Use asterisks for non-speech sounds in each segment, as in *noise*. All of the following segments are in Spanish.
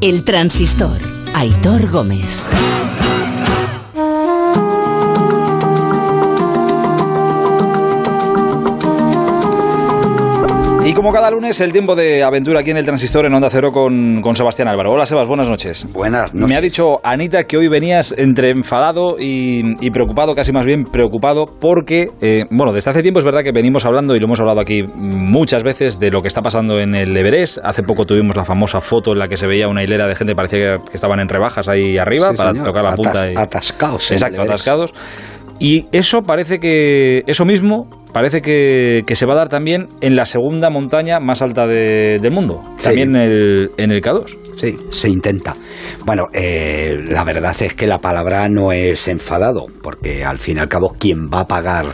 El transistor. Aitor Gómez. Y como cada lunes, el tiempo de aventura aquí en el Transistor en Onda Cero con, con Sebastián Álvaro. Hola, Sebas, buenas noches. Buenas noches. Me ha dicho Anita que hoy venías entre enfadado y, y preocupado, casi más bien preocupado, porque, eh, bueno, desde hace tiempo es verdad que venimos hablando, y lo hemos hablado aquí muchas veces, de lo que está pasando en el Everest. Hace poco tuvimos la famosa foto en la que se veía una hilera de gente, parecía que, estaban en rebajas ahí arriba Sí, para señor. tocar la punta. Y- atascados Exacto, atascados. Y eso parece que, eso mismo, parece que, que se va a dar también en la segunda montaña más alta de- del mundo, Sí. también en el, en el K2. Sí, se intenta. Bueno, eh, la verdad es que la palabra no es enfadado, porque al fin y al cabo quien va a pagar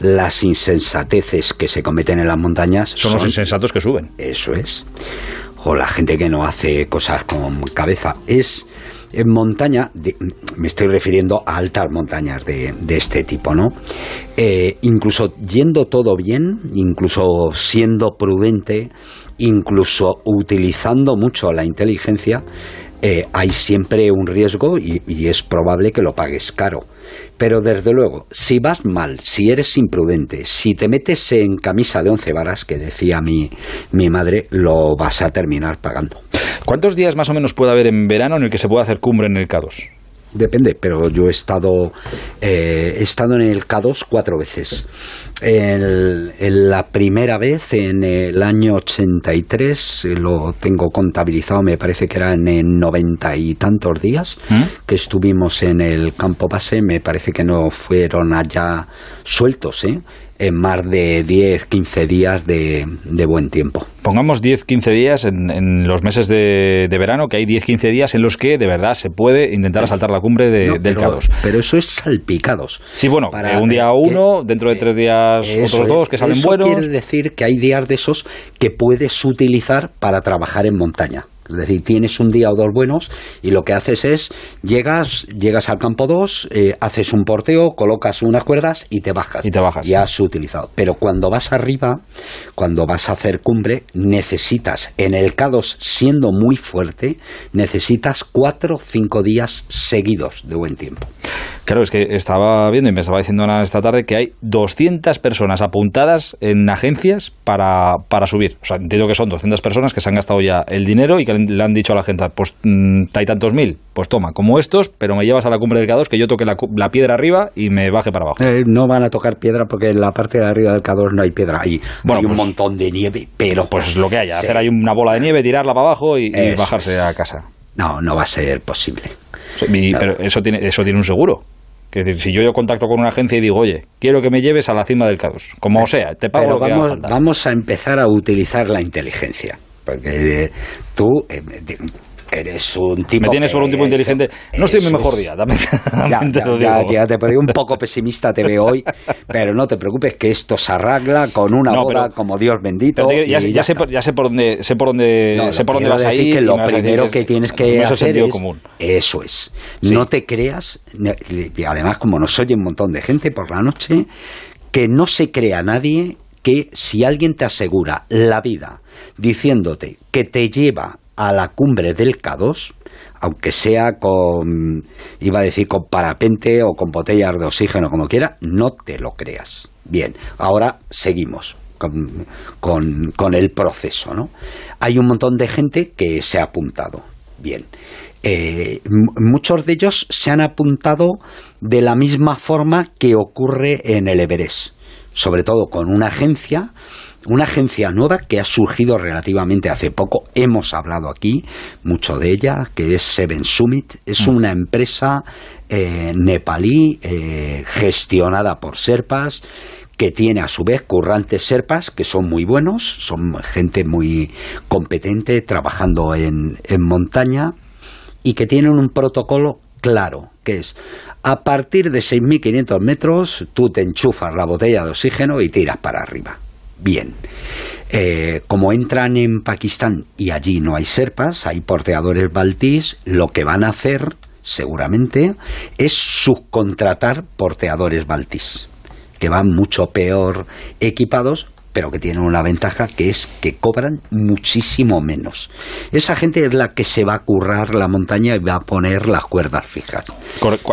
las insensateces que se cometen en las montañas Son los insensatos que suben. Eso es. O la gente que no hace cosas con cabeza. Es en montaña, me estoy refiriendo a altas montañas de, de este tipo, ¿no? Eh, incluso yendo todo bien, incluso siendo prudente, incluso utilizando mucho la inteligencia, eh, hay siempre un riesgo y, y es probable que lo pagues caro. Pero desde luego, si vas mal, si eres imprudente, si te metes en camisa de once varas, que decía mi, mi madre, lo vas a terminar pagando. ¿Cuántos días más o menos puede haber en verano en el que se puede hacer cumbre en el K2? Depende, pero yo he estado, eh, he estado en el K2 cuatro veces. El- la primera vez, en el año 83, eh, lo tengo contabilizado, me parece que eran en noventa y tantos días ¿Mm? que estuvimos en el campo base, me parece que no fueron allá sueltos, ¿eh? En más de 10, 15 días de, de buen tiempo. Pongamos 10-15 días en, en los meses de, de verano, que hay 10-15 días en los que de verdad se puede intentar asaltar la cumbre de- No, del pero, K2. pero eso es salpicados. Sí, bueno, Para- un día uno, que- dentro de tres días Eso otros dos que salen Eso buenos. quiere decir que hay días de esos que puedes utilizar para trabajar en montaña. Es decir, tienes un día o dos buenos y lo que haces es, llegas, llegas al campo 2, haces un porteo, colocas unas cuerdas y te bajas. Y te bajas. Ya has utilizado. Pero cuando vas arriba, cuando vas a hacer cumbre, necesitas, en el K2, siendo muy fuerte, necesitas cuatro o cinco días seguidos de buen tiempo. Claro, es que estaba viendo y me estaba diciendo Ana esta tarde que hay 200 personas apuntadas en agencias para, para subir. O sea, entiendo que son 200 personas que se han gastado ya el dinero y que le han dicho a la gente, pues mm, hay tantos mil, pues toma, como estos, pero me llevas a la cumbre del K2 que yo toque la, la piedra arriba y me baje para abajo. Eh, no van a tocar piedra porque en la parte de arriba del K2 no hay piedra. Hay, Bueno, hay un pues- montón de nieve, pero Pues lo que haya, Sí. hacer ahí una bola de nieve, tirarla para abajo y, bajarse es. a casa. no, no va a ser posible. Pero eso tiene, eso tiene un seguro. Es decir, si yo, yo contacto con una agencia y digo, oye, quiero que me lleves a la cima del K2, como sea, te pago Pero lo que vamos, vamos a empezar a utilizar la inteligencia. Porque eh, tú eh, eres un tipo. me tienes por un tipo inteligente. No estoy en mi mejor día, también, Ya, *laughs* te ya, lo ya, digo. ya te puedo un poco pesimista te veo hoy, pero no te preocupes que esto se arregla con una No, boda pero- como Dios bendito. Te- ya, sé, por, ya sé por dónde, sé por dónde, No, sé por dónde vas a decir ir. que lo primero que tienes que hacer es común. eso es Sí. no te creas y además como nos oye un montón de gente por la noche que no se crea nadie que si alguien te asegura la vida diciéndote que te lleva a la cumbre del K2 aunque sea con iba a decir con parapente o con botellas de oxígeno como quiera no te lo creas bien ahora seguimos con, con, el proceso, ¿no? Hay un montón de gente que se ha apuntado. Bien. Eh, muchos de ellos se han apuntado de la misma forma que ocurre en el Everest, sobre todo con una agencia, una agencia nueva que ha surgido relativamente hace poco. Hemos hablado aquí mucho de ella, que es Seven Summit. Es una empresa eh, nepalí eh, gestionada por Serpas que tiene a su vez currantes serpas que son muy buenos, son gente muy competente trabajando en, en montaña y que tienen un protocolo claro, que es a partir de 6.500 metros tú te enchufas la botella de oxígeno y tiras para arriba. Bien. Eh, como entran en Pakistán y allí no hay serpas, hay porteadores baltís, lo que van a hacer seguramente es subcontratar porteadores baltís que van mucho peor equipados pero que tienen una ventaja que es que cobran muchísimo menos. Esa gente es la que se va a currar la montaña y va a poner las cuerdas fijas.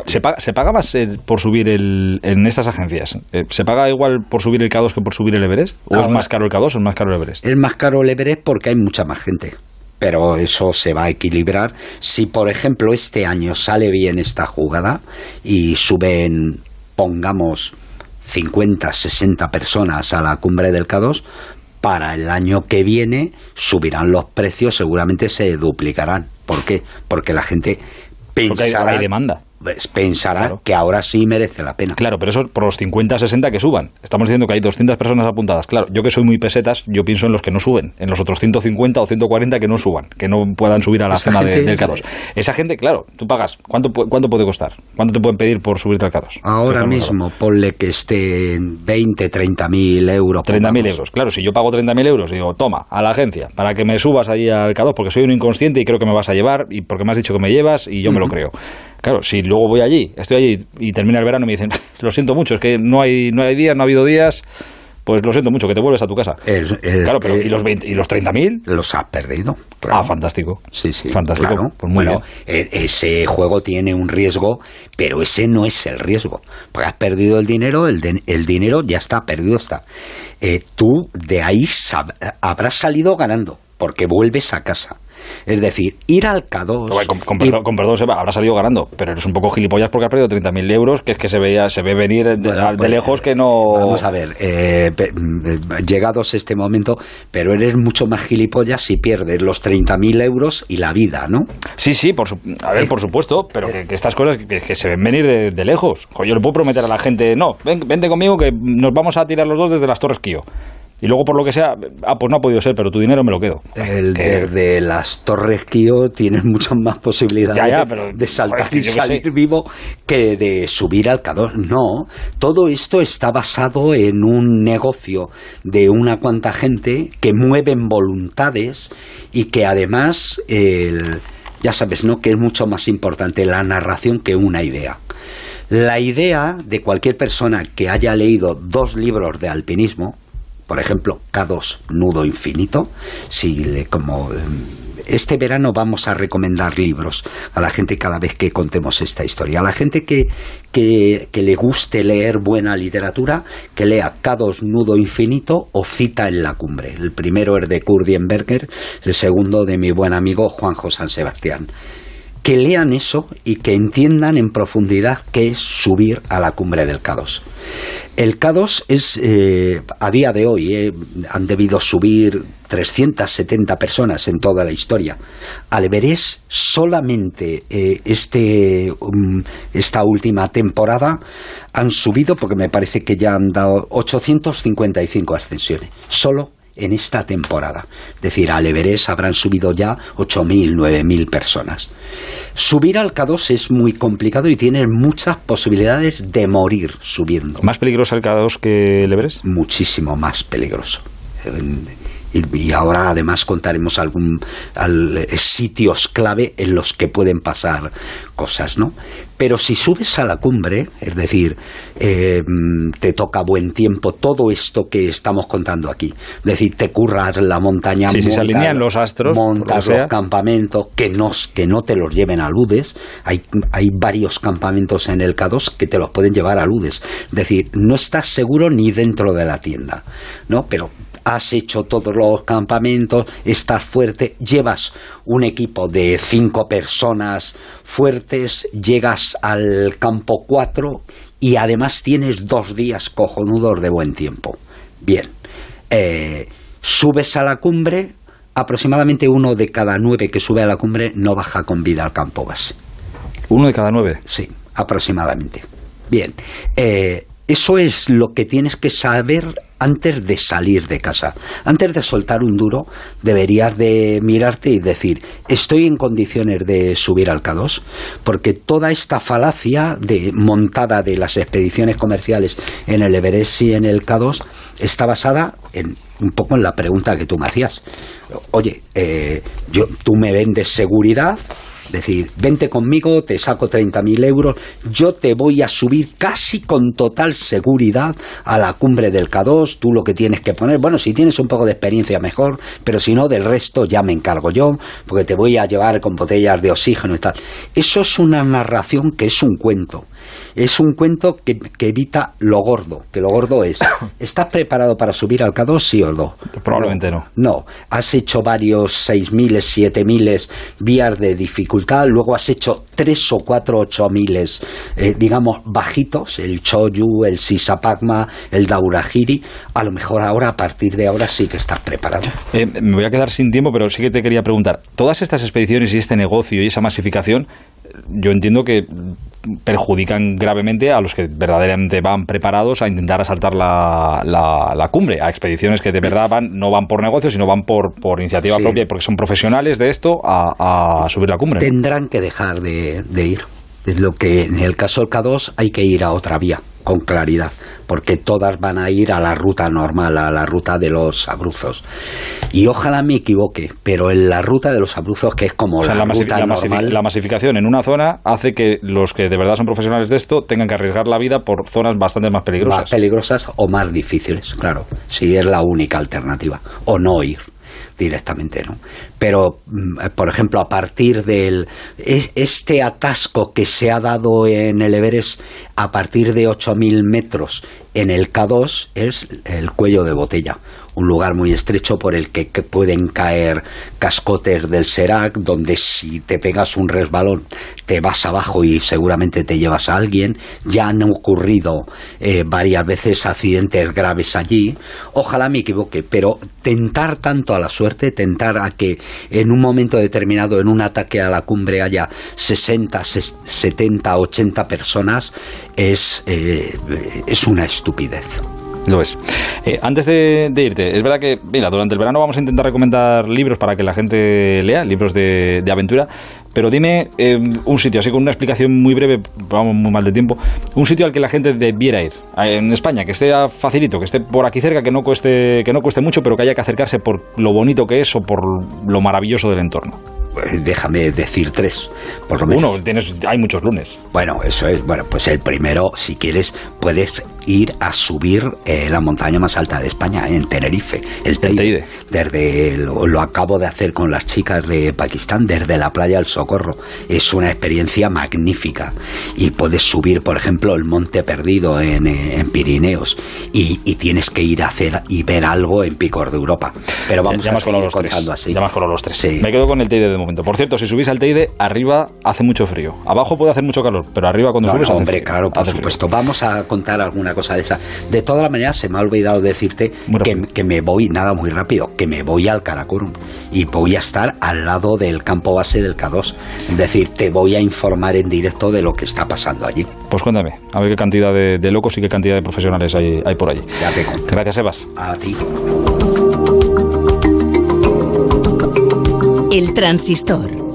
¿Se paga, se paga más por subir el, en estas agencias? Eh, ¿Se paga igual por subir el K2 que por subir el Everest? ¿O es más caro el K2 o es más caro el Everest? Es más caro el Everest porque hay mucha más gente pero eso se va a equilibrar. Si, por ejemplo, este año sale bien esta jugada y suben, pongamos, 50, 60 personas a la cumbre del K2, para el año que viene subirán los precios, seguramente se duplicarán. ¿Por qué? Porque la gente pensará... Porque hay demanda. Pues, pensará que ahora sí merece la pena. Claro, pero eso por los 50, 60 que suban. Estamos diciendo que hay 200 personas apuntadas. Claro, yo que soy muy pesetas, yo pienso en los que no suben, en los otros 150 o 140 que no suban, que no puedan subir a la zona del K2. Esa gente, claro, tú pagas, ¿cuánto, ¿cuánto puede costar? ¿Cuánto te pueden pedir por subirte al K2? Ahora mismo, ponle que esté en 20, 30 mil euros. 30 mil euros, claro, si yo pago 30 mil euros, digo, toma, a la agencia, para que me subas ahí al K2, porque soy un inconsciente y creo que me vas a llevar, y porque me has dicho que me llevas, y yo me lo creo. Claro, si luego voy allí, estoy allí y termina el verano y me dicen, lo siento mucho, es que no hay, no hay días, no ha habido días, pues lo siento mucho, que te vuelves a tu casa. claro, pero ¿y los, 20, ¿y los 30.000? Los has perdido. Ah, fantástico. Sí, sí. Fantástico. Pues bueno, e, ese juego tiene un riesgo, pero ese no es el riesgo. Porque has perdido el dinero, el, el dinero ya está, perdido está. Eh, tú de ahí habrás salido ganando, porque vuelves a casa. Es decir, ir al K2. Con, perdón, habrá salido ganando, pero eres un poco gilipollas porque has perdido 30.000 euros, que es que se veía se ve venir de, pues, lejos que no. Vamos a ver, eh, llegados este momento, pero eres mucho más gilipollas si pierdes los 30.000 euros y la vida, ¿no? Sí, sí, por a ver, eh, por supuesto, pero que, estas cosas que, se ven venir de, lejos. yo le puedo prometer a la gente, no, ven, vente conmigo que nos vamos a tirar los dos desde las Torres Kio. Y luego, por lo que sea, ah, pues no ha podido ser, pero tu dinero me lo quedo. El, Desde las Torres Kio tienes muchas más posibilidades de saltar y salir vivo que de subir al Cador. No, todo esto está basado en un negocio de una cuanta gente que mueven voluntades y que además, ya sabes, ¿no? Que es mucho más importante la narración que una idea. La idea de cualquier persona que haya leído dos libros de alpinismo, por ejemplo, K2, nudo infinito, si como em, este verano vamos a recomendar libros a la gente cada vez que contemos esta historia. A la gente que, que, le guste leer buena literatura, que lea K2 Nudo Infinito o Cita en la Cumbre. El primero es de Kurdienberger, el segundo de mi buen amigo Juanjo San Sebastián que lean eso y que entiendan en profundidad qué es subir a la cumbre del K2. El K2 es, eh, a día de hoy, eh, han debido subir 370 personas en toda la historia. Al Everest solamente eh, este, um, esta última temporada han subido, porque me parece que ya han dado 855 ascensiones, solo en esta temporada. Es decir, al Everest habrán subido ya 8.000, 9.000 personas. Subir al K2 es muy complicado y tiene muchas posibilidades de morir subiendo. ¿Más peligroso el K2 que el Everest? Muchísimo más peligroso. Y, ahora además contaremos algún sitios clave en los que pueden pasar cosas, ¿no? Pero si subes a la cumbre, es decir, eh, te toca buen tiempo, todo esto que estamos contando aquí, es decir, te curras la montaña, sí, se alinean los astros, montas los campamentos, que no, que no te los lleven a Ludes, hay, hay varios campamentos en el K2 que te los pueden llevar a Ludes, es decir, no estás seguro ni dentro de la tienda, ¿no? Pero has hecho todos los campamentos, estás fuerte, llevas un equipo de cinco personas fuertes, llegas al campo 4 y además tienes dos días cojonudos de buen tiempo. Bien, eh, subes a la cumbre, aproximadamente uno de cada nueve que sube a la cumbre no baja con vida al campo base. ¿Uno de cada nueve? Sí, aproximadamente. Bien, eh, eso es lo que tienes que saber antes de salir de casa. Antes de soltar un duro, deberías de mirarte y decir, ¿estoy en condiciones de subir al K2? Porque toda esta falacia de montada de las expediciones comerciales en el Everest y en el K2 está basada en un poco en la pregunta que tú me hacías. Oye, eh, yo, tú me vendes seguridad, decir, vente conmigo, te saco 30.000 euros, yo te voy a subir casi con total seguridad a la cumbre del K2, tú lo que tienes que poner, bueno, si tienes un poco de experiencia mejor, pero si no, del resto ya me encargo yo, porque te voy a llevar con botellas de oxígeno y tal. Eso es una narración que es un cuento es un cuento que, evita lo gordo, que lo gordo es, *coughs* ¿estás preparado para subir al K2, sí o no? Probablemente no. No, has hecho varios 6.000, 7.000 vías de dificultad, luego has hecho tres o cuatro 8.000, eh, digamos, bajitos, el Choyu, el Sisapagma, el Daurahiri, a lo mejor ahora, a partir de ahora sí que estás preparado. Eh, me voy a quedar sin tiempo, pero sí que te quería preguntar, todas estas expediciones y este negocio y esa masificación, yo entiendo que perjudican gravemente a los que verdaderamente van preparados a intentar asaltar la, la, cumbre, a expediciones que de verdad van, no van por negocio, sino van por, por iniciativa propia y porque son profesionales de esto a, subir la cumbre. Tendrán que dejar de, de ir. Es lo que en el caso del K2 hay que ir a otra vía con claridad, porque todas van a ir a la ruta normal, a la ruta de los abruzos. Y ojalá me equivoque, pero en la ruta de los abruzos, que es como la, ruta normal... la masificación en una zona hace que los que de verdad son profesionales de esto tengan que arriesgar la vida por zonas bastante más peligrosas. Más peligrosas o más difíciles, claro. Si es la única alternativa. O no ir directamente, ¿no? Pero, mm, por ejemplo, a partir del este atasco que se ha dado en el Everest a partir de 8.000 metros en el K2 es el cuello de botella un lugar muy estrecho por el que, pueden caer cascotes del Serac, donde si te pegas un resbalón te vas abajo y seguramente te llevas a alguien. Ya han ocurrido eh, varias veces accidentes graves allí. Ojalá me equivoque, pero tentar tanto a la suerte, tentar a que en un momento determinado, en un ataque a la cumbre, haya 60, 70, 80 personas, es, eh, es una estupidez. Lo es. Eh, antes de, irte, es verdad que, mira, durante el verano vamos a intentar recomendar libros para que la gente lea, libros de, aventura, pero dime eh, un sitio, así con una explicación muy breve, vamos muy mal de tiempo, un sitio al que la gente debiera ir en España, que esté facilito, que esté por aquí cerca, que no cueste, que no cueste mucho, pero que haya que acercarse por lo bonito que es o por lo maravilloso del entorno. Pues déjame decir tres, por lo menos. Uno, tienes, hay muchos lunes. Bueno, eso es. Bueno, pues el primero, si quieres, puedes ir a subir eh, la montaña más alta de España, en Tenerife, el Teide. Desde, lo, acabo de hacer con las chicas de Pakistán, desde la playa del Socorro. Es una experiencia magnífica. Y puedes subir, por ejemplo, el Monte Perdido en, eh, Pirineos. Y, tienes que ir a hacer y ver algo en Picor de Europa. Pero vamos a seguir los contando así. Ya más con los tres. Me quedo con el Teide de momento. Por cierto, si subís al Teide, arriba hace mucho frío. Abajo puede hacer mucho calor, pero arriba cuando subes hombre, claro, por supuesto. Vamos a contar alguna cosa de esa. De todas las maneras, se me ha olvidado decirte que, me voy, nada muy rápido, que me voy al Karakorum y voy a estar al lado del campo base del K2. Es decir, te voy a informar en directo de lo que está pasando allí. Pues cuéntame, a ver qué cantidad de, locos y qué cantidad de profesionales hay, hay por allí. Ya te Gracias, Evas. A ti. El transistor